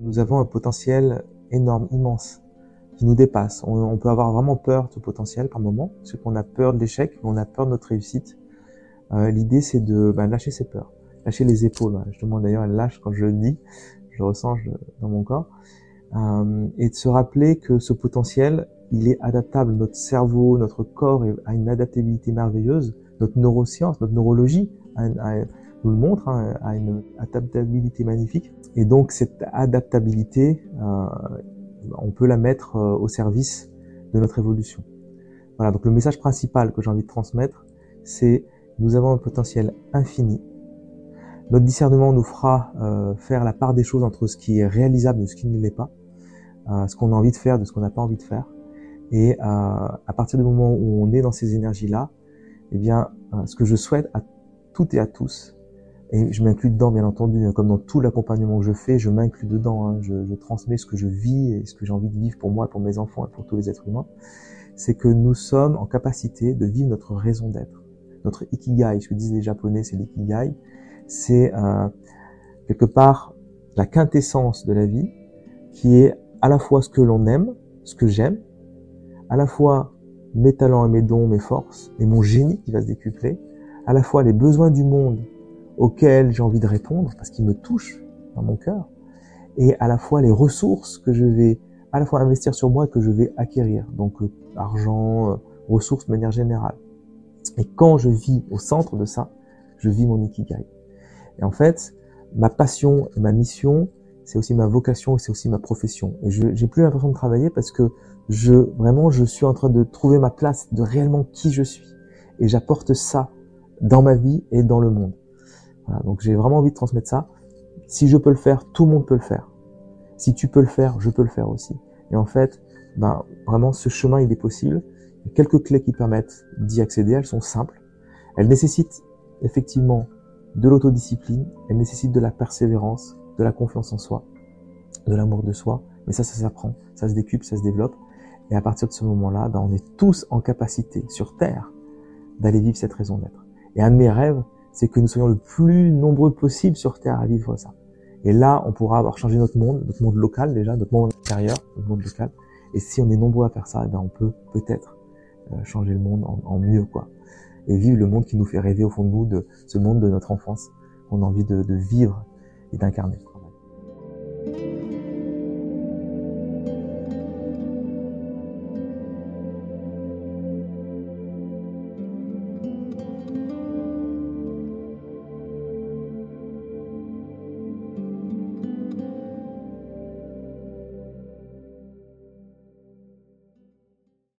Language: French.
nous avons un potentiel énorme, immense, qui nous dépasse. On, peut avoir vraiment peur de ce potentiel par moment, parce qu'on a peur de l'échec, on a peur de notre réussite. Euh, L'idée, c'est de ben, lâcher ses peurs, lâcher les épaules. Je demande d'ailleurs, elle lâche quand je le dis, je ressens dans mon corps, euh, et de se rappeler que ce potentiel, il est adaptable. Notre cerveau, notre corps a une adaptabilité merveilleuse. Notre neuroscience, notre neurologie nous le montre, hein, a une adaptabilité magnifique. Et donc cette adaptabilité, euh, on peut la mettre euh, au service de notre évolution. Voilà, donc le message principal que j'ai envie de transmettre, c'est nous avons un potentiel infini. Notre discernement nous fera euh, faire la part des choses entre ce qui est réalisable et ce qui ne l'est pas, euh, ce qu'on a envie de faire de ce qu'on n'a pas envie de faire. Et euh, à partir du moment où on est dans ces énergies-là, eh bien, ce que je souhaite à toutes et à tous, et je m'inclus dedans, bien entendu, hein, comme dans tout l'accompagnement que je fais, je m'inclus dedans. Hein, je, je, transmets ce que je vis et ce que j'ai envie de vivre pour moi, pour mes enfants et pour tous les êtres humains. C'est que nous sommes en capacité de vivre notre raison d'être, notre ikigai. Ce que disent les Japonais, c'est l'ikigai. C'est euh, quelque part la quintessence de la vie, qui est à la fois ce que l'on aime, ce que j'aime, à la fois mes talents et mes dons, mes forces et mon génie qui va se décupler, à la fois les besoins du monde auxquels j'ai envie de répondre parce qu'ils me touchent dans mon cœur, et à la fois les ressources que je vais à la fois investir sur moi et que je vais acquérir, donc euh, argent, euh, ressources de manière générale. Et quand je vis au centre de ça, je vis mon ikigai. Et en fait, ma passion et ma mission, c'est aussi ma vocation et c'est aussi ma profession. Et je j'ai plus l'impression de travailler parce que je vraiment je suis en train de trouver ma place de réellement qui je suis et j'apporte ça dans ma vie et dans le monde. Donc j'ai vraiment envie de transmettre ça. Si je peux le faire, tout le monde peut le faire. Si tu peux le faire, je peux le faire aussi. Et en fait, ben vraiment ce chemin il est possible. Il y a quelques clés qui permettent d'y accéder. Elles sont simples. Elles nécessitent effectivement de l'autodiscipline. Elles nécessitent de la persévérance, de la confiance en soi, de l'amour de soi. Mais ça, ça s'apprend, ça se décupe, ça se développe. Et à partir de ce moment-là, ben, on est tous en capacité sur Terre d'aller vivre cette raison d'être. Et un de mes rêves, c'est que nous soyons le plus nombreux possible sur Terre à vivre ça. Et là, on pourra avoir changé notre monde, notre monde local déjà, notre monde intérieur, notre monde local. Et si on est nombreux à faire ça, eh ben on peut peut-être euh, changer le monde en, mieux, quoi. Et vivre le monde qui nous fait rêver au fond de nous, de ce monde de notre enfance qu'on a envie de vivre et d'incarner.